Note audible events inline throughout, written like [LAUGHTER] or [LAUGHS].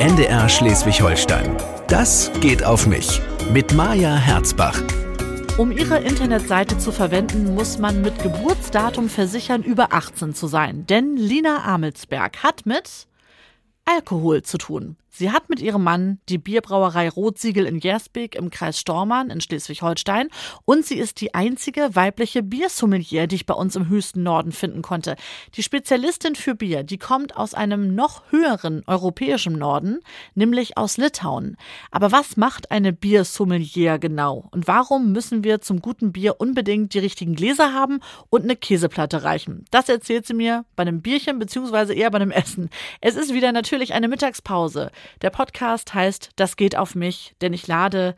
NDR Schleswig-Holstein. Das geht auf mich. Mit Maja Herzbach. Um Ihre Internetseite zu verwenden, muss man mit Geburtsdatum versichern, über 18 zu sein. Denn Lina Amelsberg hat mit Alkohol zu tun. Sie hat mit ihrem Mann die Bierbrauerei Rotsiegel in Gersbeek im Kreis Stormann in Schleswig-Holstein und sie ist die einzige weibliche Biersommelier, die ich bei uns im höchsten Norden finden konnte. Die Spezialistin für Bier, die kommt aus einem noch höheren europäischen Norden, nämlich aus Litauen. Aber was macht eine Biersommelier genau? Und warum müssen wir zum guten Bier unbedingt die richtigen Gläser haben und eine Käseplatte reichen? Das erzählt sie mir bei einem Bierchen beziehungsweise eher bei einem Essen. Es ist wieder natürlich eine Mittagspause. Der Podcast heißt Das geht auf mich, denn ich lade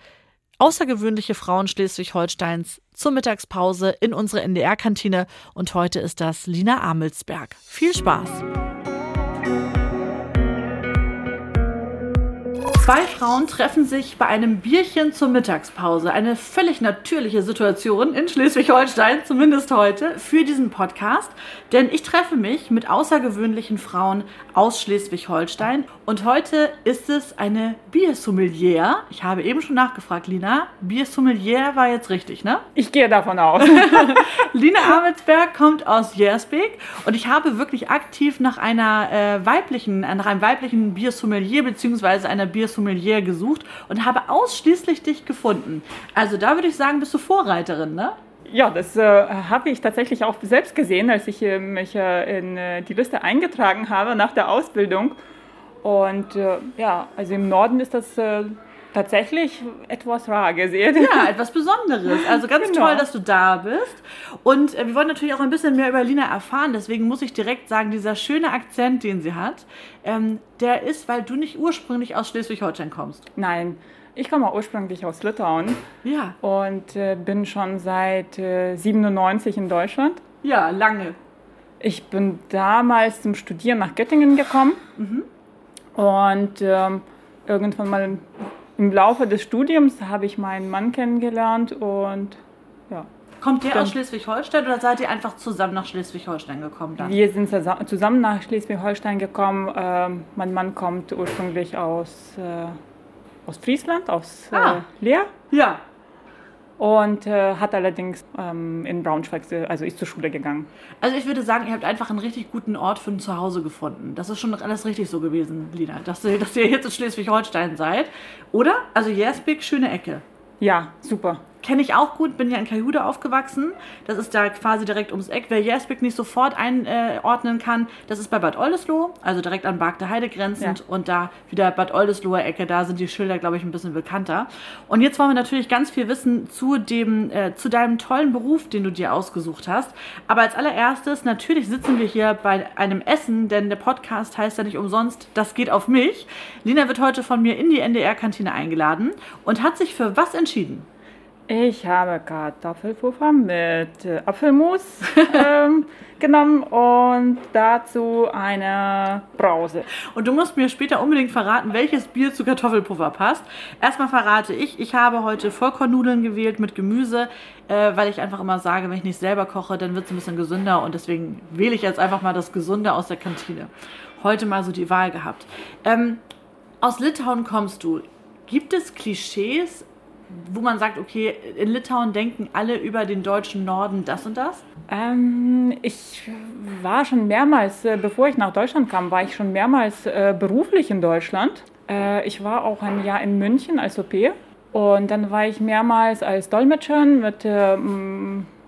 außergewöhnliche Frauen Schleswig-Holsteins zur Mittagspause in unsere NDR-Kantine und heute ist das Lina Amelsberg. Viel Spaß! Zwei Frauen treffen sich bei einem Bierchen zur Mittagspause. Eine völlig natürliche Situation in Schleswig-Holstein, zumindest heute, für diesen Podcast. Denn ich treffe mich mit außergewöhnlichen Frauen aus Schleswig-Holstein. Und heute ist es eine Biersommelier. Ich habe eben schon nachgefragt, Lina. Biersommelier war jetzt richtig, ne? Ich gehe davon aus. [LAUGHS] Lina Amelsberg kommt aus Jersbeek und ich habe wirklich aktiv nach einer äh, weiblichen, nach einem weiblichen Biersommelier bzw. einer Biersommelier Sommelier gesucht und habe ausschließlich dich gefunden. Also da würde ich sagen, bist du Vorreiterin, ne? Ja, das äh, habe ich tatsächlich auch selbst gesehen, als ich äh, mich äh, in äh, die Liste eingetragen habe nach der Ausbildung. Und äh, ja, also im Norden ist das äh, tatsächlich etwas rar gesehen. Ja, etwas Besonderes. Also ganz genau. toll, dass du da bist. Und äh, wir wollen natürlich auch ein bisschen mehr über Lina erfahren. Deswegen muss ich direkt sagen, dieser schöne Akzent, den sie hat, ähm, der ist, weil du nicht ursprünglich aus Schleswig-Holstein kommst. Nein. Ich komme ursprünglich aus Litauen. Ja. Und äh, bin schon seit äh, 97 in Deutschland. Ja, lange. Ich bin damals zum Studieren nach Göttingen gekommen. Mhm. Und ähm, irgendwann mal im Laufe des Studiums habe ich meinen Mann kennengelernt und ja. Kommt der aus Schleswig-Holstein oder seid ihr einfach zusammen nach Schleswig-Holstein gekommen? Dann? Wir sind zusammen nach Schleswig-Holstein gekommen. Ähm, mein Mann kommt ursprünglich aus, äh, aus Friesland, aus ah. äh, Leer. Ja und äh, hat allerdings ähm, in Braunschweig, also ist zur Schule gegangen. Also ich würde sagen, ihr habt einfach einen richtig guten Ort für ein Zuhause gefunden. Das ist schon alles richtig so gewesen, Lina, dass ihr, dass ihr jetzt in Schleswig-Holstein seid. Oder? Also Jersbeek, schöne Ecke. Ja, super kenne ich auch gut, bin ja in Kajude aufgewachsen. Das ist da quasi direkt ums Eck. Wer Jersbeck nicht sofort einordnen kann, das ist bei Bad Oldesloe, also direkt an Barkte Heide grenzend. Ja. Und da wieder Bad Oldesloher Ecke, da sind die Schilder, glaube ich, ein bisschen bekannter. Und jetzt wollen wir natürlich ganz viel wissen zu, dem, äh, zu deinem tollen Beruf, den du dir ausgesucht hast. Aber als allererstes, natürlich sitzen wir hier bei einem Essen, denn der Podcast heißt ja nicht umsonst, das geht auf mich. Lina wird heute von mir in die NDR-Kantine eingeladen und hat sich für was entschieden? Ich habe Kartoffelpuffer mit äh, Apfelmus [LAUGHS] ähm, genommen und dazu eine Brause. Und du musst mir später unbedingt verraten, welches Bier zu Kartoffelpuffer passt. Erstmal verrate ich, ich habe heute Vollkornnudeln gewählt mit Gemüse, äh, weil ich einfach immer sage, wenn ich nicht selber koche, dann wird es ein bisschen gesünder und deswegen wähle ich jetzt einfach mal das Gesunde aus der Kantine. Heute mal so die Wahl gehabt. Ähm, aus Litauen kommst du. Gibt es Klischees wo man sagt, okay, in Litauen denken alle über den deutschen Norden das und das? Ähm, ich war schon mehrmals, äh, bevor ich nach Deutschland kam, war ich schon mehrmals äh, beruflich in Deutschland. Äh, ich war auch ein Jahr in München als OP und dann war ich mehrmals als Dolmetscherin mit, äh,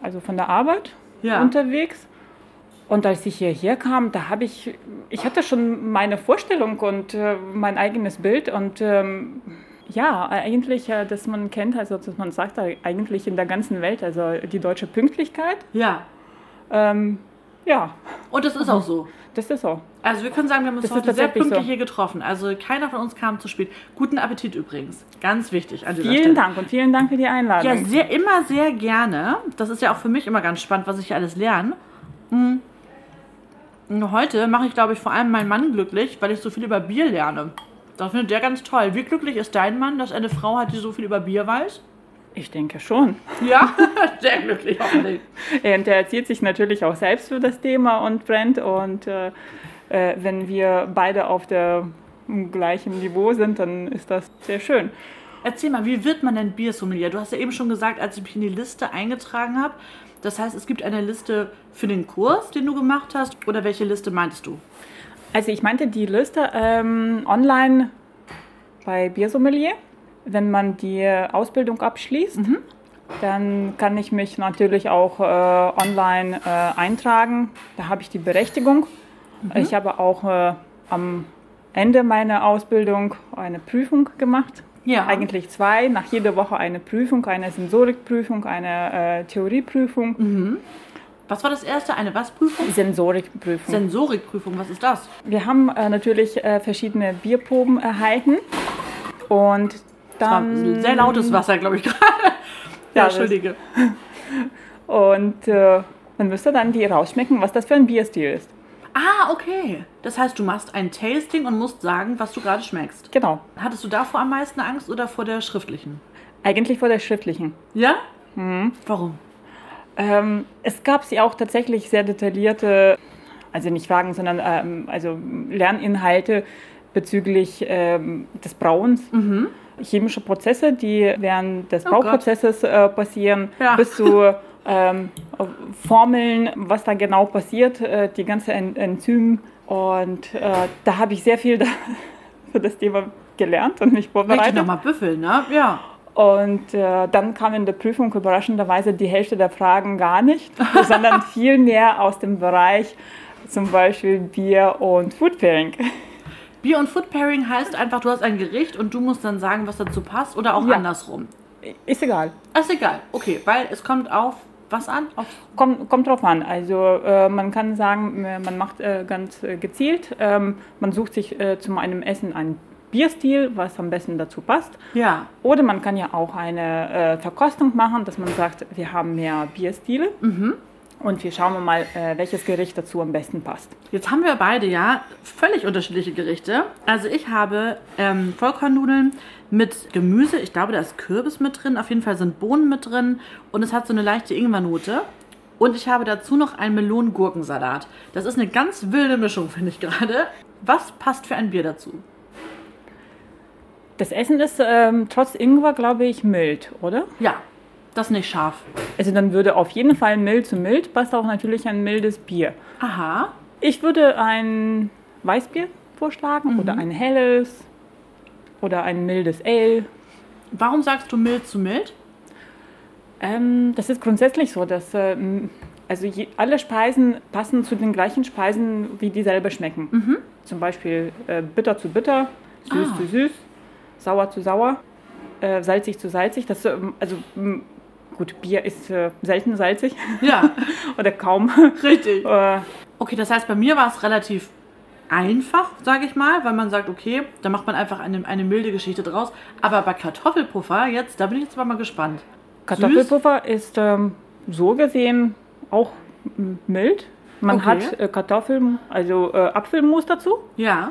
also von der Arbeit ja. unterwegs. Und als ich hierher kam, da habe ich, ich hatte schon meine Vorstellung und äh, mein eigenes Bild und ähm, ja, eigentlich, äh, dass man kennt, also dass man sagt, äh, eigentlich in der ganzen Welt, also die deutsche Pünktlichkeit. Ja. Ähm, ja. Und das ist auch so. Das ist so. Also wir können sagen, wir haben uns das heute sehr pünktlich so. hier getroffen. Also keiner von uns kam zu spät. Guten Appetit übrigens. Ganz wichtig an dieser Vielen Stelle. Dank und vielen Dank für die Einladung. Ja, sehr, immer sehr gerne. Das ist ja auch für mich immer ganz spannend, was ich hier alles lerne. Hm. Heute mache ich, glaube ich, vor allem meinen Mann glücklich, weil ich so viel über Bier lerne. Das findet der ganz toll. Wie glücklich ist dein Mann, dass er eine Frau hat, die so viel über Bier weiß? Ich denke schon. Ja, [LAUGHS] sehr glücklich hoffentlich. Und [LAUGHS] er erzieht sich natürlich auch selbst für das Thema und brennt. Und äh, äh, wenn wir beide auf der im gleichen Niveau sind, dann ist das sehr schön. Erzähl mal, wie wird man denn Biersommelier? Du hast ja eben schon gesagt, als ich mich in die Liste eingetragen habe. Das heißt, es gibt eine Liste für den Kurs, den du gemacht hast. Oder welche Liste meintest du? Also ich meinte die Liste ähm, online bei Biersommelier. Wenn man die Ausbildung abschließt, mhm. dann kann ich mich natürlich auch äh, online äh, eintragen. Da habe ich die Berechtigung. Mhm. Ich habe auch äh, am Ende meiner Ausbildung eine Prüfung gemacht. Ja. Eigentlich zwei, nach jeder Woche eine Prüfung, eine Sensorikprüfung, eine äh, Theorieprüfung. Mhm. Was war das erste? Eine was Prüfung? Sensorikprüfung. Sensorikprüfung, was ist das? Wir haben äh, natürlich äh, verschiedene Bierproben erhalten und dann... Das war sehr lautes Wasser, glaube ich [LAUGHS] gerade. ja, Entschuldige. [LAUGHS] Und äh, man müsste dann die rausschmecken, was das für ein Bierstil ist. Ah, okay. Das heißt, du machst ein Tasting und musst sagen, was du gerade schmeckst. Genau. Hattest du davor am meisten Angst oder vor der schriftlichen? Eigentlich vor der schriftlichen. Ja? Mhm. Warum? Ähm, es gab sie auch tatsächlich sehr detaillierte, also nicht Fragen, sondern ähm, also Lerninhalte bezüglich ähm, des Brauens. Mhm. Chemische Prozesse, die während des oh Brauprozesses äh, passieren, ja. bis zu ähm, Formeln, was da genau passiert, äh, die ganze en Enzym. Und äh, da habe ich sehr viel da [LAUGHS] für das Thema gelernt und mich vorbereitet. Richtig nochmal büffeln, ne? Ja. Und äh, dann kam in der Prüfung überraschenderweise die Hälfte der Fragen gar nicht, [LAUGHS] sondern viel mehr aus dem Bereich zum Beispiel Bier und Food Pairing. Bier und Food Pairing heißt einfach, du hast ein Gericht und du musst dann sagen, was dazu passt oder auch ja. andersrum. Ist egal. Ist egal, okay, weil es kommt auf was an? Auf kommt, kommt drauf an. Also äh, man kann sagen, äh, man macht äh, ganz äh, gezielt. Ähm, man sucht sich äh, zu einem Essen einen Bierstil, was am besten dazu passt. Ja. Oder man kann ja auch eine äh, Verkostung machen, dass man sagt, wir haben mehr Bierstile. Mhm. Und wir schauen mal, welches Gericht dazu am besten passt. Jetzt haben wir beide ja völlig unterschiedliche Gerichte. Also ich habe ähm, Vollkornnudeln mit Gemüse. Ich glaube, da ist Kürbis mit drin. Auf jeden Fall sind Bohnen mit drin. Und es hat so eine leichte Ingwernote. Und ich habe dazu noch einen Melonen-Gurkensalat. Das ist eine ganz wilde Mischung, finde ich gerade. Was passt für ein Bier dazu? Das Essen ist ähm, trotz Ingwer, glaube ich, mild, oder? Ja, das ist nicht scharf. Also dann würde auf jeden Fall mild zu mild, passt auch natürlich ein mildes Bier. Aha. Ich würde ein Weißbier vorschlagen mhm. oder ein helles oder ein mildes Ale. Warum sagst du mild zu mild? Ähm, das ist grundsätzlich so, dass äh, also je, alle Speisen passen zu den gleichen Speisen, wie die selber schmecken. Mhm. Zum Beispiel äh, bitter zu bitter, süß ah. zu süß, sauer zu sauer, äh, salzig zu salzig. Das, ähm, also gut, Bier ist äh, selten salzig. Ja. [LAUGHS] Oder kaum. Richtig. Äh, okay, das heißt, bei mir war es relativ einfach, sage ich mal, weil man sagt, okay, da macht man einfach eine, eine milde Geschichte draus. Aber bei Kartoffelpuffer, jetzt, da bin ich jetzt mal gespannt. Kartoffelpuffer Süß. ist ähm, so gesehen auch mild. Man okay. hat äh, Kartoffeln, also äh, Apfelmus dazu. Ja.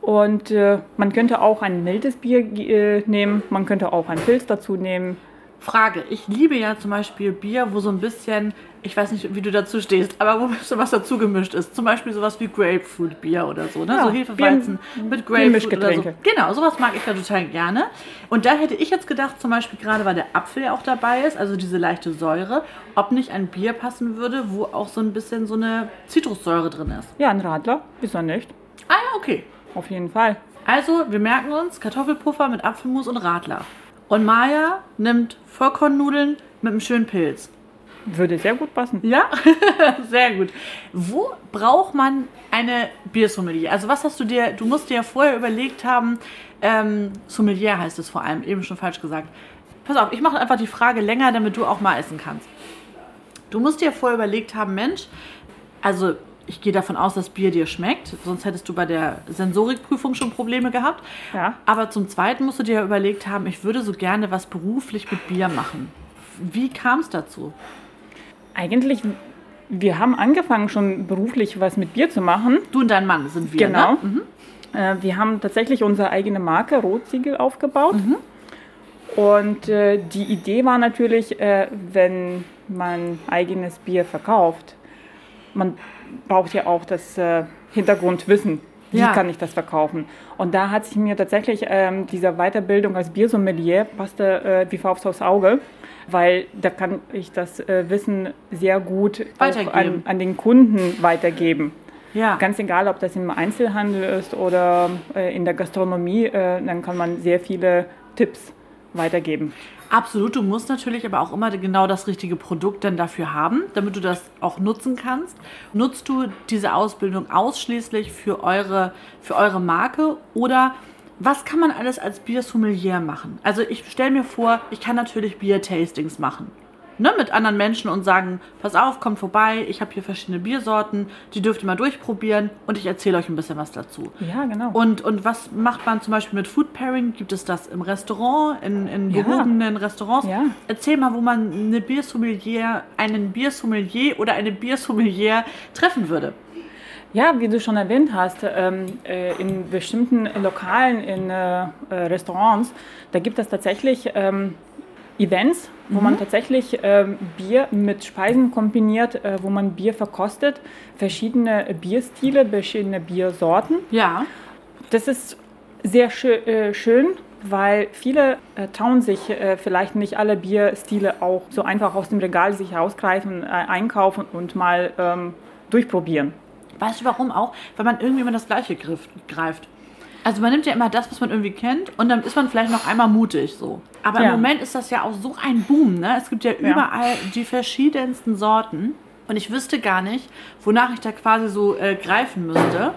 Und äh, man könnte auch ein mildes Bier äh, nehmen, man könnte auch ein Pilz dazu nehmen. Frage, ich liebe ja zum Beispiel Bier, wo so ein bisschen ich weiß nicht, wie du dazu stehst, aber wo [LAUGHS] ein bisschen was dazu gemischt ist. Zum Beispiel sowas wie Grapefruit-Bier oder so, ne? Ja, so Hefeweizen mit Grapefruit oder so. Genau, sowas mag ich ja total gerne. Und da hätte ich jetzt gedacht, zum Beispiel gerade, weil der Apfel ja auch dabei ist, also diese leichte Säure, ob nicht ein Bier passen würde, wo auch so ein bisschen so eine Zitrussäure drin ist. Ja, ein Radler, ist er nicht. Ah ja, okay. Auf jeden Fall. Also, wir merken uns, Kartoffelpuffer mit Apfelmus und Radler. Und Maya nimmt Vollkornnudeln mit einem schönen Pilz. Würde sehr gut passen. Ja, [LAUGHS] sehr gut. Wo braucht man eine Biersommelier? Also was hast du dir, du musst dir ja vorher überlegt haben, ähm, Sommelier heißt es vor allem, eben schon falsch gesagt. Pass auf, ich mache einfach die Frage länger, damit du auch mal essen kannst. Du musst dir vorher überlegt haben, Mensch, also ich gehe davon aus, dass Bier dir schmeckt, sonst hättest du bei der Sensorikprüfung schon Probleme gehabt. Ja. Aber zum Zweiten musst du dir überlegt haben, ich würde so gerne was beruflich mit Bier machen. Wie kam es dazu? Eigentlich, wir haben angefangen schon beruflich was mit Bier zu machen. Du und dein Mann sind wir. Genau. Ne? Mhm. Äh, wir haben tatsächlich unsere eigene Marke Rotsiegel aufgebaut. Mhm. Und äh, die Idee war natürlich, äh, wenn man eigenes Bier verkauft, man braucht ja auch das äh, Hintergrundwissen. Wie Ja. kann ich das verkaufen? Und da hat sich mir tatsächlich ähm, diese Weiterbildung als Biersommelier passte äh, wie Faust aufs Auge, weil da kann ich das äh, Wissen sehr gut an, an den Kunden weitergeben. Ja. Ganz egal, ob das im Einzelhandel ist oder äh, in der Gastronomie, äh, dann kann man sehr viele Tipps weitergeben. Absolut, du musst natürlich aber auch immer genau das richtige Produkt dann dafür haben, damit du das auch nutzen kannst. Nutzt du diese Ausbildung ausschließlich für eure, für eure Marke oder was kann man alles als Biersommelier machen? Also ich stelle mir vor, ich kann natürlich Bier-Tastings machen. Ne, mit anderen Menschen und sagen, pass auf, kommt vorbei, ich habe hier verschiedene Biersorten, die dürft ihr mal durchprobieren und ich erzähle euch ein bisschen was dazu. Ja, genau. Und, und was macht man zum Beispiel mit Food Pairing? Gibt es das im Restaurant, in, in Ja. gehobenen Restaurants? Ja. Erzähl mal, wo man eine Biersommelier, einen Biersommelier oder eine Biersommelier treffen würde. Ja, wie du schon erwähnt hast, ähm, äh, in bestimmten Lokalen, in äh, äh, Restaurants, da gibt es tatsächlich ähm, Events, wo man tatsächlich ähm, Bier mit Speisen kombiniert, äh, wo man Bier verkostet, verschiedene Bierstile, verschiedene Biersorten. Ja. Das ist sehr schö äh, schön, weil viele äh, trauen sich äh, vielleicht nicht alle Bierstile auch so einfach aus dem Regal sich rausgreifen, äh, einkaufen und mal ähm, durchprobieren. Weißt du warum auch? Weil man irgendwie immer das Gleiche griff, greift. Also man nimmt ja immer das, was man irgendwie kennt und dann ist man vielleicht noch einmal mutig so. Aber im Ja. Moment ist das ja auch so ein Boom, ne? Es gibt ja überall die verschiedensten Sorten und ich wüsste gar nicht, wonach ich da quasi so äh, greifen müsste.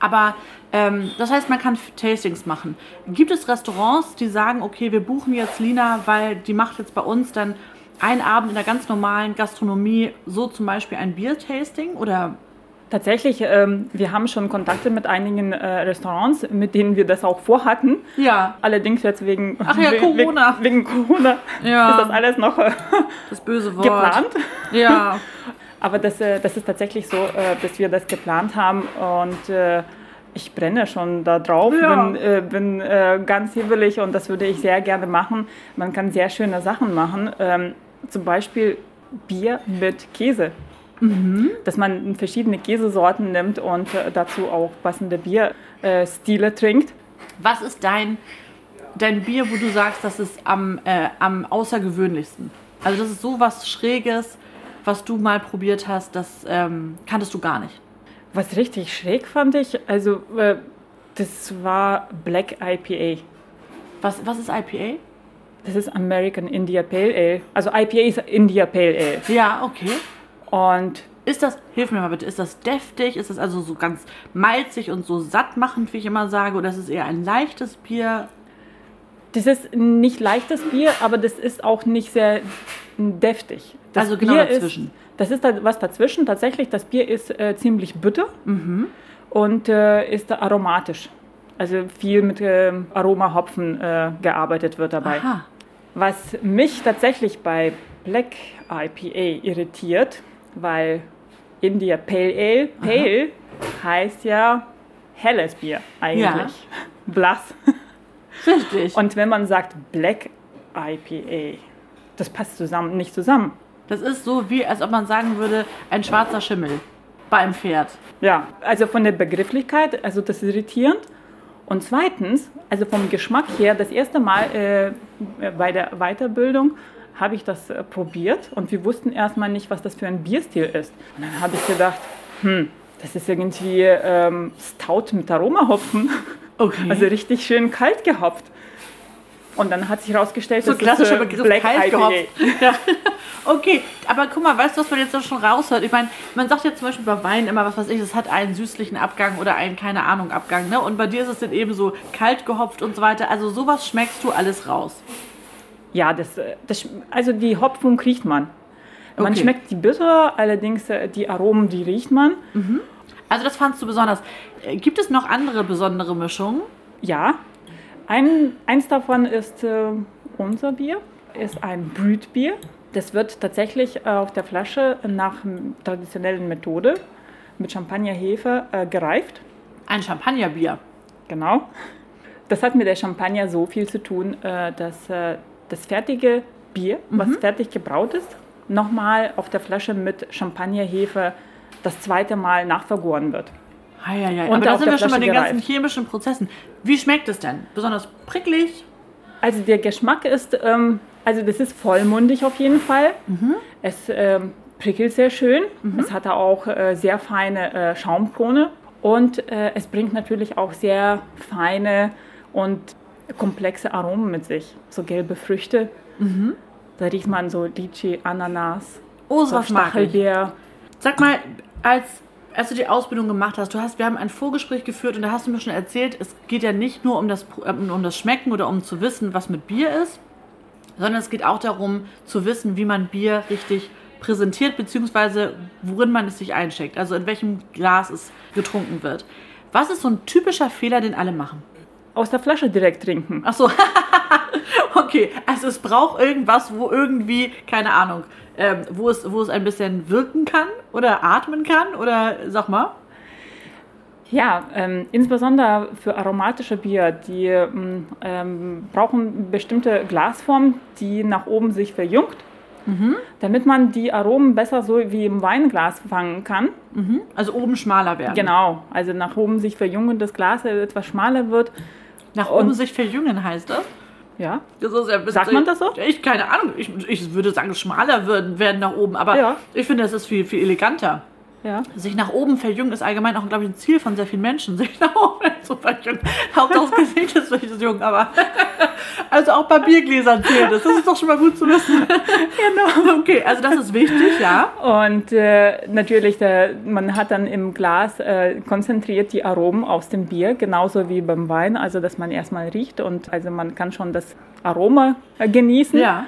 Aber ähm, das heißt, man kann Tastings machen. Gibt es Restaurants, die sagen, okay, wir buchen jetzt Lina, weil die macht jetzt bei uns dann einen Abend in der ganz normalen Gastronomie so zum Beispiel ein Biertasting oder Tatsächlich, ähm, wir haben schon Kontakte mit einigen äh, Restaurants, mit denen wir das auch vorhatten. ja, Allerdings jetzt wegen, Ach ja, we- Corona. we- wegen Corona Ja. ist das alles noch äh, das böse Wort. geplant. Ja. [LAUGHS] Aber das, äh, das ist tatsächlich so, äh, dass wir das geplant haben und äh, ich brenne schon da drauf, Ja. bin, äh, bin äh, ganz hibbelig und das würde ich sehr gerne machen. Man kann sehr schöne Sachen machen, ähm, zum Beispiel Bier mit Käse. Dass man verschiedene Käsesorten nimmt und äh, dazu auch passende Bierstile äh, trinkt. Was ist dein, dein Bier, wo du sagst, das ist am, äh, am außergewöhnlichsten? Also das ist so was Schräges, was du mal probiert hast, das ähm, kanntest du gar nicht. Was richtig schräg fand ich, also äh, das war Black IPA. Was, was ist IPA? Das ist American India Pale Ale. Also IPA ist India Pale Ale. Ja, okay. Und Ist das, hilf mir mal bitte, ist das deftig? Ist das also so ganz malzig und so sattmachend, wie ich immer sage? Oder ist es eher ein leichtes Bier? das ist nicht leichtes Bier, aber das ist auch nicht sehr deftig. Das Also genau dazwischen. Ist, das ist da was dazwischen. Tatsächlich, das Bier ist äh, ziemlich bitter und äh, ist aromatisch. Also viel mit äh, Aromahopfen äh, gearbeitet wird dabei. Aha. Was mich tatsächlich bei Black IPA irritiert, weil India Pale Ale, Pale heißt ja helles Bier eigentlich. Blass. Richtig. Und wenn man sagt Black IPA, das passt zusammen, nicht zusammen. das ist so, wie als ob man sagen würde, ein schwarzer Schimmel beim Pferd. Ja, also von der Begrifflichkeit, also das ist irritierend. Und zweitens, also vom Geschmack her, das erste Mal äh, bei der Weiterbildung habe ich das äh, probiert und wir wussten erstmal nicht, was das für ein Bierstil ist. Und dann habe ich gedacht, hm, das ist irgendwie ähm, Stout mit Aromahopfen. Okay. Also richtig schön kalt gehopft. Und dann hat sich herausgestellt, so das klassischer ist äh, Black kalt IPA. gehopft. [LAUGHS] Ja. Okay, aber guck mal, weißt du, was man jetzt auch schon raushört? Ich meine, man sagt ja zum Beispiel bei Wein immer, was weiß ich, es hat einen süßlichen Abgang oder einen, keine Ahnung, Abgang. Ne? Und bei dir ist es dann eben so kalt gehopft und so weiter. Also sowas schmeckst du alles raus. Ja, das, äh, das, also die Hopfung riecht man. Man Okay. schmeckt die bitter, allerdings äh, die Aromen, die riecht man. Also das fandst du besonders. Äh, Gibt es noch andere besondere Mischungen? Ja, ein, eins davon ist äh, unser Bier, ist ein Brütbier. Das wird tatsächlich äh, auf der Flasche nach traditionellen Methode mit Champagnerhefe äh, gereift. Ein Champagnerbier. Genau. Das hat mit der Champagner so viel zu tun, dass das fertige Bier, was fertig gebraut ist, nochmal auf der Flasche mit Champagnerhefe das zweite Mal nachvergoren wird. Ah, ja, ja. Und Aber da sind wir schon bei den ganzen gereift. chemischen Prozessen. Wie schmeckt es denn? Besonders pricklig? Also der Geschmack ist, ähm, also das ist vollmundig auf jeden Fall. Es ähm, prickelt sehr schön. Es hat auch äh, sehr feine äh, Schaumkrone und äh, es bringt natürlich auch sehr feine und komplexe Aromen mit sich. So gelbe Früchte. Da riecht man so Lychee, Ananas, Oh, so. Stachelbeer. Sag mal, als, als du die Ausbildung gemacht hast, du hast, wir haben ein Vorgespräch geführt und da hast du mir schon erzählt, es geht ja nicht nur um das, ähm, um das Schmecken oder um zu wissen, was mit Bier ist, sondern es geht auch darum zu wissen, wie man Bier richtig präsentiert, beziehungsweise worin man es sich einschenkt, also in welchem Glas es getrunken wird. Was ist so ein typischer Fehler, den alle machen? Aus der Flasche direkt trinken. Ach so. [LAUGHS] okay, also es braucht irgendwas, wo irgendwie, keine Ahnung, ähm, wo, es, wo es ein bisschen wirken kann oder atmen kann oder sag mal. Ja, ähm, insbesondere für aromatische Bier, die ähm, ähm, brauchen bestimmte Glasformen, die nach oben sich verjüngt, damit man die Aromen besser so wie im Weinglas fangen kann. Also oben schmaler werden. Genau, also nach oben sich verjüngendes Glas etwas schmaler wird. Nach oben sich verjüngen heißt das. Ja, das ist ja bisschen- Sagt man das so? Ich keine Ahnung. Ich, ich würde sagen, schmaler werden, werden nach oben. Aber Ja. ich finde, das ist viel, viel eleganter. Ja. Sich nach oben verjüngen ist allgemein auch, glaube ich, ein Ziel von sehr vielen Menschen, [LAUGHS] sich nach oben [LAUGHS] zu verjüngen. Hauptsache das Gesicht ist wirklich jung, aber [LAUGHS] also auch bei Biergläsern zählt es. Das ist doch schon mal gut zu wissen. genau. Okay, also das ist wichtig, ja. Und äh, natürlich, der, man hat dann im Glas äh, konzentriert die Aromen aus dem Bier, genauso wie beim Wein, also dass man erstmal riecht und also man kann schon das Aroma äh, genießen. Ja.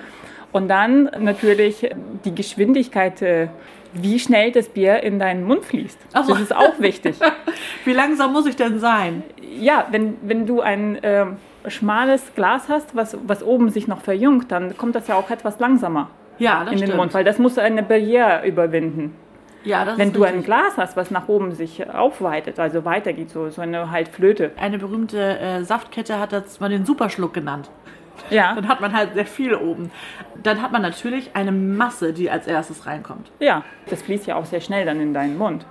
Und dann natürlich die Geschwindigkeit, äh, wie schnell das Bier in deinen Mund fließt. Ach. Das ist auch wichtig. [LAUGHS] Wie langsam muss ich denn sein? ja, wenn, wenn du ein ähm, schmales Glas hast, was, was oben sich noch verjüngt, dann kommt das ja auch etwas langsamer Ja, das in stimmt. den Mund, weil das muss eine Barriere überwinden. ja, das Wenn ist du ein richtig. Glas hast, was nach oben sich aufweitet, also weitergeht, so, so eine halt Flöte. Eine berühmte äh, Saftkette hat das mal den Superschluck genannt. Ja, Dann hat man halt sehr viel oben. Dann hat man natürlich eine Masse, die als erstes reinkommt. ja, das fließt ja auch sehr schnell dann in deinen Mund.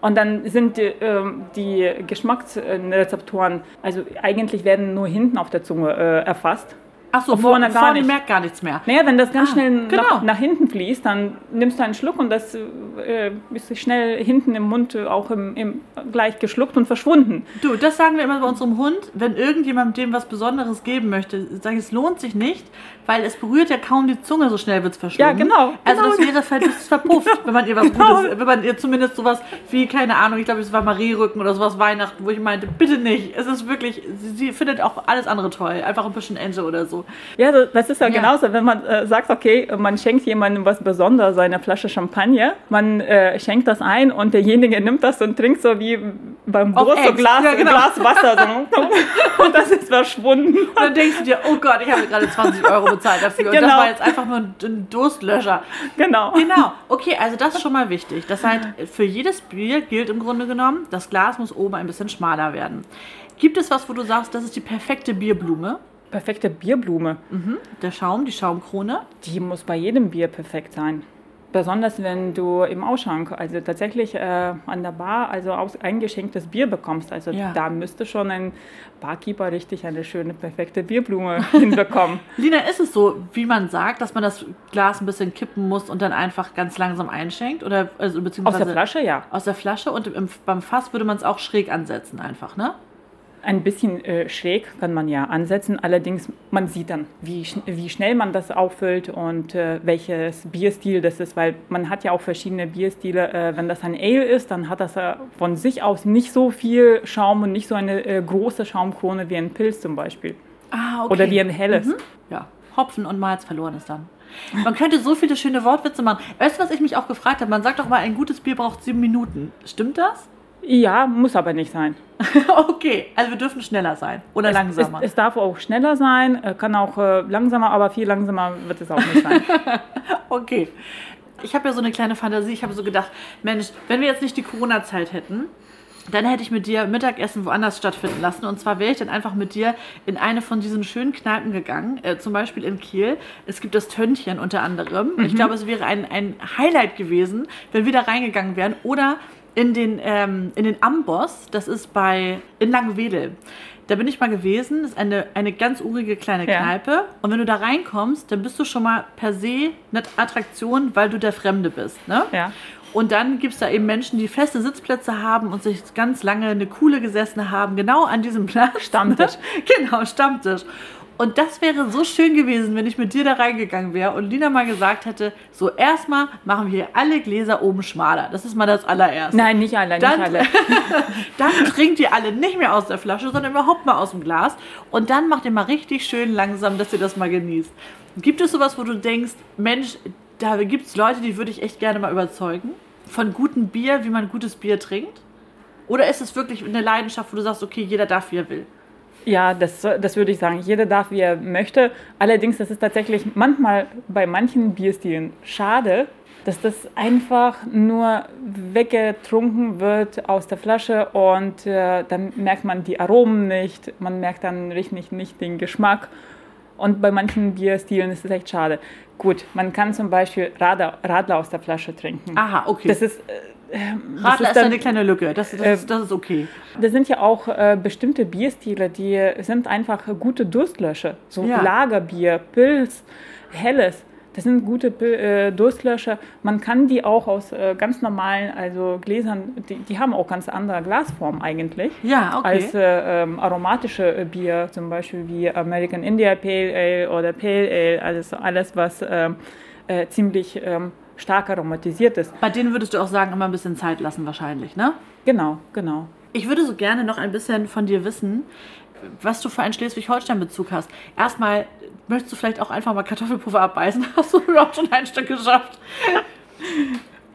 Und dann sind die, ähm, die Geschmacksrezeptoren, also eigentlich werden nur hinten auf der Zunge äh, erfasst. Ach so, Vorne vorne, gar vorne nicht. merkt gar nichts mehr. Naja, wenn das ganz Ah, schnell genau. nach, nach hinten fließt, dann nimmst du einen Schluck und das äh, ist schnell hinten im Mund äh, auch im, im, gleich geschluckt und verschwunden. Du, das sagen wir immer bei unserem Hund, wenn irgendjemand dem was Besonderes geben möchte, sage ich, es lohnt sich nicht, weil es berührt ja kaum die Zunge, so schnell wird es verschlungen. Ja, genau. Also Genau. das wäre halt ist verpufft, [LAUGHS] wenn man ihr was Genau. Gutes, wenn man ihr zumindest sowas wie, keine Ahnung, ich glaube, es war Marie-Rücken oder sowas Weihnachten, wo ich meinte, bitte nicht. Es ist wirklich, sie, sie findet auch alles andere toll. Einfach ein bisschen Ente oder so. Ja, das- ist ja, Ja. genauso, wenn man äh, sagt, okay, man schenkt jemandem was Besonderes, eine Flasche Champagner, man äh, schenkt das ein und derjenige nimmt das und trinkt so wie beim Durst so. Glas, Ja, genau. Glas Wasser so, [LAUGHS] und das ist verschwunden. Und dann denkst du dir, oh Gott, ich habe gerade [LAUGHS] 20 Euro bezahlt dafür. Und das Genau. war jetzt einfach nur ein, Durstlöscher. Genau. Genau. Okay, also das ist schon mal wichtig. Das heißt, für jedes Bier gilt im Grunde genommen, das Glas muss oben ein bisschen schmaler werden. Gibt es was, wo du sagst, das ist die perfekte Bierblume? Perfekte Bierblume, Der Schaum, die Schaumkrone? die muss bei jedem Bier perfekt sein. Besonders wenn du im Ausschank, also tatsächlich äh, an der Bar, also aus, eingeschenktes Bier bekommst. Also Ja. da müsste schon ein Barkeeper richtig eine schöne, perfekte Bierblume [LAUGHS] hinbekommen. Lina, ist es so, wie man sagt, dass man das Glas ein bisschen kippen muss und dann einfach ganz langsam einschenkt? Oder, also, Aus beziehungsweise der Flasche, ja. Aus der Flasche und im, beim Fass würde man es auch schräg ansetzen einfach, ne? Ein bisschen äh, schräg kann man ja ansetzen, allerdings man sieht dann, wie, schn wie schnell man das auffüllt und äh, welches Bierstil das ist, weil man hat ja auch verschiedene Bierstile. Äh, wenn das ein Ale ist, dann hat das äh, von sich aus nicht so viel Schaum und nicht so eine äh, große Schaumkrone wie ein Pilz zum Beispiel. Ah, okay. Oder wie ein helles. Ja, Hopfen und Malz verloren ist dann. Man könnte so viele schöne Wortwitze machen. Weißt du, was ich mich auch gefragt habe? Man sagt doch mal, ein gutes Bier braucht sieben Minuten. Stimmt das? Ja, muss aber nicht sein. [LAUGHS] okay, also wir dürfen schneller sein oder Es, langsamer. es darf auch schneller sein, äh, kann auch äh, langsamer, aber viel langsamer wird es auch nicht sein. [LAUGHS] okay. Ich habe ja so eine kleine Fantasie. Ich habe so gedacht, Mensch, wenn wir jetzt nicht die Corona-Zeit hätten, dann hätte ich mit dir Mittagessen woanders stattfinden lassen. Und zwar wäre ich dann einfach mit dir in eine von diesen schönen Kneipen gegangen, äh, zum Beispiel in Kiel. Es gibt das Töntchen unter anderem. Ich glaube, es wäre ein, ein Highlight gewesen, wenn wir da reingegangen wären. Oder in den, ähm, in den Amboss, das ist bei in Langwedel. Da bin ich mal gewesen, das ist eine, eine ganz urige kleine Ja. Kneipe. Und wenn du da reinkommst, dann bist du schon mal per se eine Attraktion, weil du der Fremde bist. Ne? Ja. Und dann gibt es da eben Menschen, die feste Sitzplätze haben und sich ganz lange eine Kuhle gesessen haben, genau an diesem Platz. Stammtisch. [LAUGHS] genau, Stammtisch. Und das wäre so schön gewesen, wenn ich mit dir da reingegangen wäre und Lina mal gesagt hätte, so erstmal machen wir alle Gläser oben schmaler. Das ist mal das allererste. Nein, nicht alle, nicht Dann- alle. [LAUGHS] Dann trinkt ihr alle nicht mehr aus der Flasche, sondern überhaupt mal aus dem Glas. Und dann macht ihr mal richtig schön langsam, dass ihr das mal genießt. Gibt es sowas, wo du denkst, Mensch, da gibt es Leute, die würde ich echt gerne mal überzeugen? Von gutem Bier, wie man gutes Bier trinkt? Oder ist es wirklich eine Leidenschaft, wo du sagst, okay, jeder darf, wie er will? Ja, das, das würde ich sagen. Jeder darf, wie er möchte. Allerdings, das ist tatsächlich manchmal bei manchen Bierstilen schade, dass das einfach nur weggetrunken wird aus der Flasche und äh, dann merkt man die Aromen nicht, man merkt dann richtig nicht den Geschmack. Und bei manchen Bierstilen ist es echt schade. Gut, man kann zum Beispiel Radler, Radler aus der Flasche trinken. Aha, okay. Das ist, äh, ähm, das Radler ist, dann- eine kleine Lücke. Das, das, Äh, ist, das ist okay. das sind ja auch äh, bestimmte Bierstile, die sind einfach gute Durstlöscher. So Ja. Lagerbier, Pilz, Helles. Das sind gute äh, Durstlöscher. Man kann die auch aus äh, ganz normalen, also Gläsern, die, die haben auch ganz andere Glasform eigentlich. Ja, okay. Als äh, ähm, aromatische äh, Bier, zum Beispiel wie American India Pale Ale oder Pale Ale, alles, alles was ähm, äh, ziemlich ähm, stark aromatisiert ist. Bei denen würdest du auch sagen, immer ein bisschen Zeit lassen wahrscheinlich, ne? Genau, genau. Ich würde so gerne noch ein bisschen von dir wissen, was du für einen Schleswig-Holstein-Bezug hast. Erstmal, möchtest du vielleicht auch einfach mal Kartoffelpuffer abbeißen? [LAUGHS] Hast du überhaupt schon ein Stück geschafft?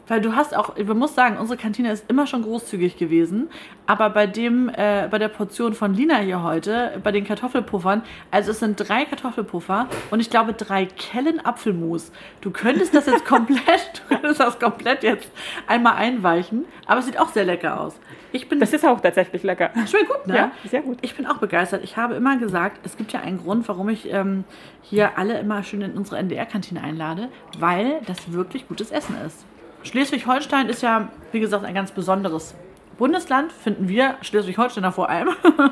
Weil du hast auch, man muss sagen, unsere Kantine ist immer schon großzügig gewesen, aber bei dem, äh, bei der Portion von Lina hier heute, bei den Kartoffelpuffern, also es sind drei Kartoffelpuffer und ich glaube drei Kellen Apfelmus. Du könntest das jetzt [LAUGHS] komplett, du könntest das komplett jetzt einmal einweichen, aber es sieht auch sehr lecker aus. Ich bin Das ist auch tatsächlich lecker. Schmeckt gut, ne? Ja, sehr gut. Ich bin auch begeistert. Ich habe immer gesagt, es gibt ja einen Grund, warum ich ähm, hier alle immer schön in unsere NDR-Kantine einlade, weil das wirklich gutes Essen ist. Schleswig-Holstein ist ja, wie gesagt, ein ganz besonderes Bundesland, finden wir Schleswig-Holsteiner vor allem. [LAUGHS]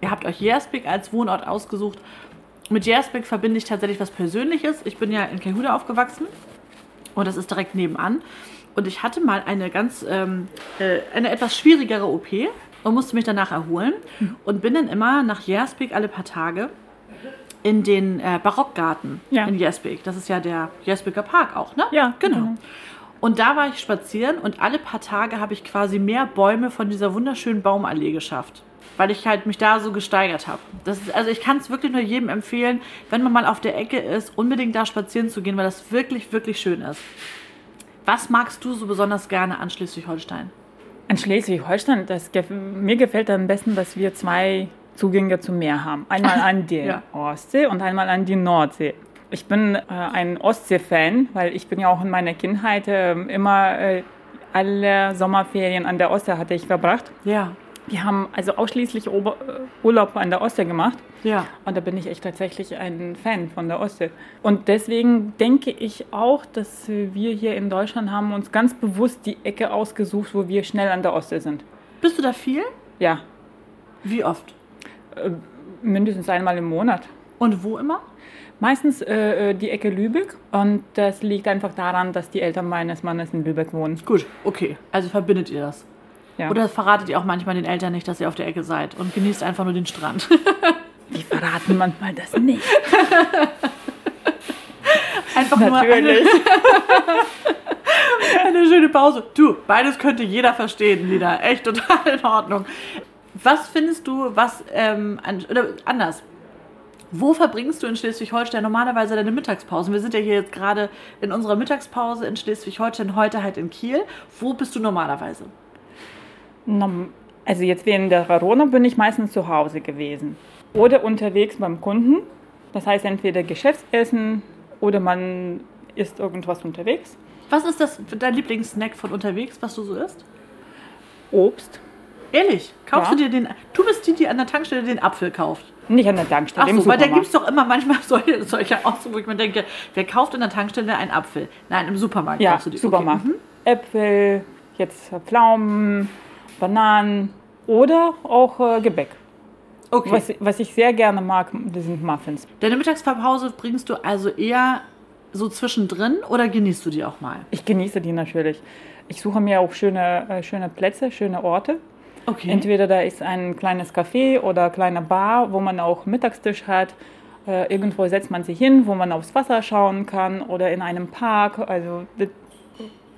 Ihr habt euch Jersbeck als Wohnort ausgesucht. Mit Jersbeck verbinde ich tatsächlich was Persönliches. Ich bin ja in Kehude aufgewachsen und das ist direkt nebenan. Und ich hatte mal eine ganz, ähm, äh, eine etwas schwierigere OP und musste mich danach erholen. Und bin dann immer nach Jersbeek alle paar Tage in den äh, Barockgarten Ja. in Jersbeek. Das ist ja der Jersbeker Park auch, ne? Ja, genau. genau. Und da war ich spazieren und alle paar Tage habe ich quasi mehr Bäume von dieser wunderschönen Baumallee geschafft. Weil ich halt mich da so gesteigert habe. Das ist, also ich kann es wirklich nur jedem empfehlen, wenn man mal auf der Ecke ist, unbedingt da spazieren zu gehen, weil das wirklich, wirklich schön ist. Was magst du so besonders gerne an Schleswig-Holstein? An Schleswig-Holstein, gef mir gefällt am besten, dass wir zwei Zugänge zum Meer haben. Einmal [LAUGHS] an die Ja. Ostsee und einmal an die Nordsee. Ich bin äh, ein Ostsee-Fan, weil ich bin ja auch in meiner Kindheit äh, immer äh, alle Sommerferien an der Ostsee hatte ich verbracht. Ja, Wir haben also ausschließlich Ober äh, Urlaub an der Ostsee gemacht. ja. Und da bin ich echt tatsächlich ein Fan von der Ostsee. Und deswegen denke ich auch, dass äh, wir hier in Deutschland haben uns ganz bewusst die Ecke ausgesucht, wo wir schnell an der Ostsee sind. Bist du da viel? Ja, Wie oft? mindestens einmal im Monat. Und wo immer? Meistens äh, äh, die Ecke Lübeck. Und das liegt einfach daran, dass die Eltern meines Mannes in Lübeck wohnen. Gut, okay. Also verbindet ihr das? Ja. Oder verratet ihr auch manchmal den Eltern nicht, dass ihr auf der Ecke seid und genießt einfach nur den Strand? [LAUGHS] wir verraten manchmal das nicht. [LAUGHS] Einfach nur eine, Natürlich. [LAUGHS] eine schöne Pause. Du, beides könnte jeder verstehen, Lina. Echt total in Ordnung. Was findest du, was, ähm, oder anders, wo verbringst du in Schleswig-Holstein normalerweise deine Mittagspausen? Wir sind ja hier jetzt gerade in unserer Mittagspause in Schleswig-Holstein, heute halt in Kiel. Wo bist du normalerweise? Also jetzt während der Corona bin ich meistens zu Hause gewesen. Oder unterwegs beim Kunden. Das heißt entweder Geschäftsessen oder man isst irgendwas unterwegs. Was ist das dein Lieblingssnack von unterwegs, was du so isst? Obst. Ehrlich, kaufst Ja. du dir den, du bist die, die an der Tankstelle den Apfel kauft. Nicht an der Tankstelle, Ach so, weil da gibt es doch immer manchmal [LAUGHS] solche, solche Ausdrücke, wo ich mir denke, wer kauft in der Tankstelle einen Apfel? Nein, im Supermarkt ja, kaufst du die. Supermarkt. Okay. Mhm. Äpfel, jetzt Pflaumen, Bananen oder auch äh, Gebäck. Okay. Was, was ich sehr gerne mag, das sind Muffins. Deine Mittagspause bringst du also eher so zwischendrin oder genießt du die auch mal? Ich genieße die natürlich. Ich suche mir auch schöne, äh, schöne Plätze, schöne Orte. Okay. Entweder da ist ein kleines Café oder kleine Bar, wo man auch Mittagstisch hat. Äh, irgendwo setzt man sich hin, wo man aufs Wasser schauen kann oder in einem Park. Also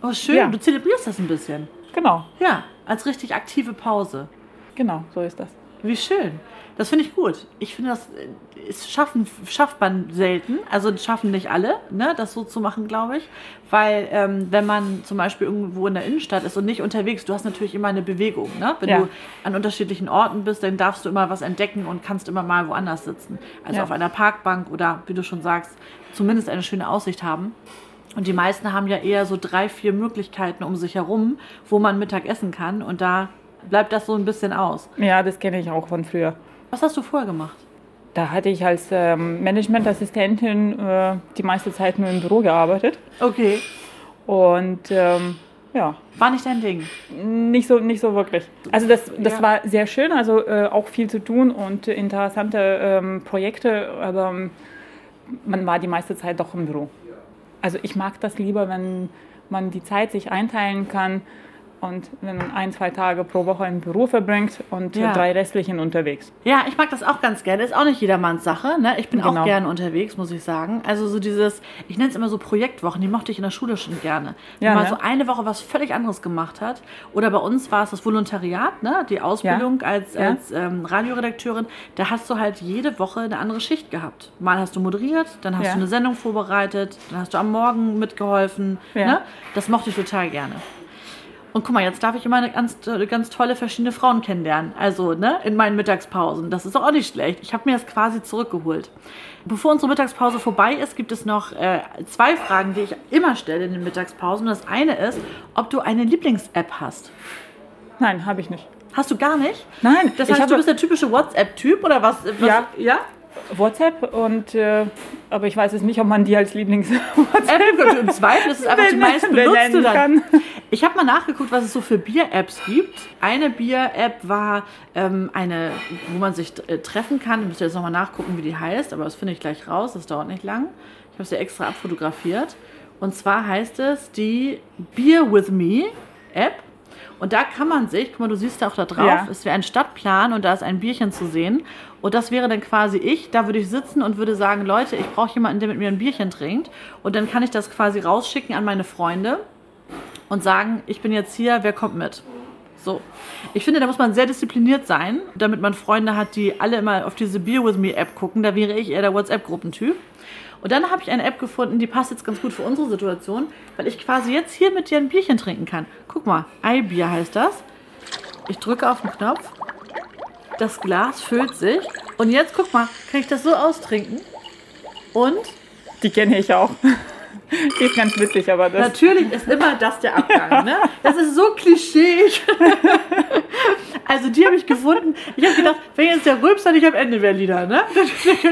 oh, schön. Ja. Du zelebrierst das ein bisschen. genau, Ja, als richtig aktive Pause. genau, so ist das. Wie schön. Das finde ich gut. Ich finde, das ist schaffen, schafft man selten. Also schaffen nicht alle, ne, das so zu machen, glaube ich. Weil ähm, wenn man zum Beispiel irgendwo in der Innenstadt ist und nicht unterwegs, du hast natürlich immer eine Bewegung. Ne? Wenn Ja. du an unterschiedlichen Orten bist, dann darfst du immer was entdecken und kannst immer mal woanders sitzen. Also Ja. auf einer Parkbank oder, wie du schon sagst, zumindest eine schöne Aussicht haben. Und die meisten haben ja eher so drei, vier Möglichkeiten um sich herum, wo man Mittag essen kann. Und da bleibt das so ein bisschen aus. Ja, das kenne ich auch von früher. Was hast du vorher gemacht? Da hatte ich als ähm, Managementassistentin äh, die meiste Zeit nur im Büro gearbeitet. Okay. Und ähm, ja, War nicht dein Ding. nicht so, nicht so wirklich. Also das, das Ja. war sehr schön, also äh, auch viel zu tun und interessante ähm, Projekte, aber ähm, man war die meiste Zeit doch im Büro. Also ich mag das lieber, wenn man die Zeit sich einteilen kann und wenn man ein, zwei Tage pro Woche im Büro verbringt und Ja. drei restlichen unterwegs. Ja, ich mag das auch ganz gerne. Ist auch nicht jedermanns Sache. Ne? Ich bin auch Genau. gerne unterwegs, muss ich sagen. Also so dieses, ich nenne es immer so Projektwochen, die mochte ich in der Schule schon gerne. Wenn Ja, man ne? so eine Woche was völlig anderes gemacht hat. Oder bei uns war es das Volontariat, ne? die Ausbildung als, Ja. als ähm, Radioredakteurin. Da hast du halt jede Woche eine andere Schicht gehabt. Mal hast du moderiert, dann hast du eine Sendung vorbereitet, dann hast du am Morgen mitgeholfen. Ja. Ne? Das mochte ich total gerne. Und guck mal, jetzt darf ich immer eine ganz, ganz tolle verschiedene Frauen kennenlernen. Also, ne, in meinen Mittagspausen. Das ist auch nicht schlecht. Ich habe mir das quasi zurückgeholt. Bevor unsere Mittagspause vorbei ist, gibt es noch äh, zwei Fragen, die ich immer stelle in den Mittagspausen. Und das eine ist, ob du eine Lieblings-App hast. Nein, habe ich nicht. Hast du gar nicht? Nein, Das ich heißt, du habe bist der typische WhatsApp-Typ oder was? was? Ja. Ja? WhatsApp und äh, aber ich weiß es nicht, ob man die als Lieblings [LAUGHS] App im Zweifel ist es einfach die meist benutzte dann. Ich habe mal nachgeguckt, was es so für Bier-Apps gibt. Eine Bier-App war ähm, eine, wo man sich äh, treffen kann. Ich müsste jetzt nochmal nachgucken, wie die heißt, aber das finde ich gleich raus. Das dauert nicht lang. Ich habe sie extra abfotografiert. Und zwar heißt es die Beer with Me App. Und da kann man sich, guck mal, du siehst da auch da drauf, Ja. es wäre ein Stadtplan und da ist ein Bierchen zu sehen. Und das wäre dann quasi ich. Da würde ich sitzen und würde sagen, Leute, ich brauche jemanden, der mit mir ein Bierchen trinkt. Und dann kann ich das quasi rausschicken an meine Freunde und sagen, ich bin jetzt hier, wer kommt mit? So. Ich finde, da muss man sehr diszipliniert sein, damit man Freunde hat, die alle immer auf diese Beer With Me App gucken. Da wäre ich eher der WhatsApp-Gruppentyp. Und dann habe ich eine App gefunden, die passt jetzt ganz gut für unsere Situation, weil ich quasi jetzt hier mit dir ein Bierchen trinken kann. Guck mal, Eibier heißt das. Ich drücke auf den Knopf, das Glas füllt sich und jetzt guck mal, kann ich das so austrinken? Und Die kenne ich auch. [LAUGHS] Die ist ganz witzig, aber das. Natürlich ist immer das der Abgang. Ne? [LAUGHS] Das ist so klischeeig. [LAUGHS] Also die habe ich gefunden. Ich habe gedacht, wenn jetzt der Rülpser nicht am Ende wäre, Lieder, ne?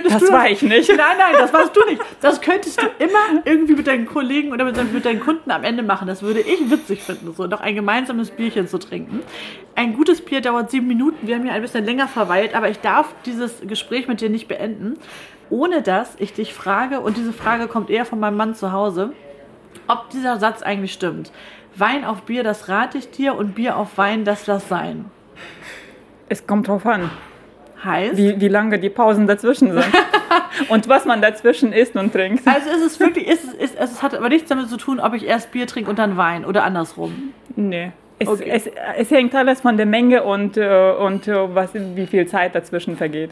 Das du war ich nicht. Nein, nein, das warst du nicht. Das könntest du immer irgendwie mit deinen Kollegen oder mit, mit deinen Kunden am Ende machen. Das würde ich witzig finden, so noch ein gemeinsames Bierchen zu trinken. Ein gutes Bier dauert sieben Minuten. Wir haben hier ein bisschen länger verweilt, aber ich darf dieses Gespräch mit dir nicht beenden, ohne dass ich dich frage, und diese Frage kommt eher von meinem Mann zu Hause, ob dieser Satz eigentlich stimmt. Wein auf Bier, das rate ich dir, und Bier auf Wein, das lass sein. Es kommt drauf an, Heißt, wie, wie lange die Pausen dazwischen sind. [LAUGHS] und was man dazwischen isst und trinkt. also ist es wirklich, ist, es- ist, es hat aber nichts damit zu tun, ob ich erst Bier trinke und dann Wein oder andersrum. Nee. Es, Okay. es, es hängt alles von der Menge und, äh, und äh, was, wie viel Zeit dazwischen vergeht.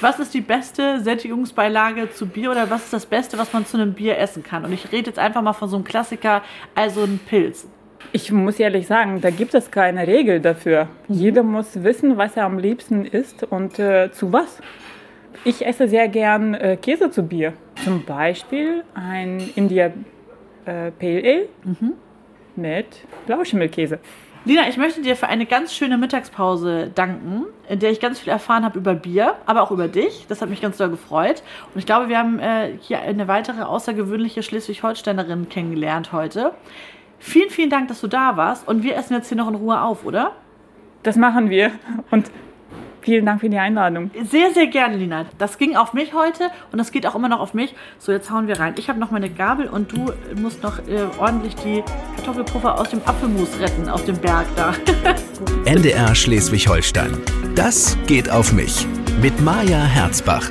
Was ist die beste Sättigungsbeilage zu Bier oder was ist das Beste, was man zu einem Bier essen kann? Und ich rede jetzt einfach mal von so einem Klassiker, also ein Pilz. Ich muss ehrlich sagen, da gibt es keine Regel dafür. Jeder muss wissen, was er am liebsten isst und äh, zu was. Ich esse sehr gern äh, Käse zu Bier. Zum Beispiel ein India äh, Pale Ale mit Blauschimmelkäse. Lina, ich möchte dir für eine ganz schöne Mittagspause danken, in der ich ganz viel erfahren habe über Bier, aber auch über dich. Das hat mich ganz doll gefreut. Und ich glaube, wir haben äh, hier eine weitere außergewöhnliche Schleswig-Holsteinerin kennengelernt heute. Vielen, vielen Dank, dass du da warst. Und wir essen jetzt hier noch in Ruhe auf, oder? Das machen wir. Und vielen Dank für die Einladung. Sehr, sehr gerne, Lina. Das ging auf mich heute und das geht auch immer noch auf mich. So, jetzt hauen wir rein. Ich habe noch meine Gabel und du musst noch äh, ordentlich die Kartoffelpuffer aus dem Apfelmus retten, aus dem Berg da. [LAUGHS] NDR Schleswig-Holstein. Das geht auf mich. Mit Maja Herzbach.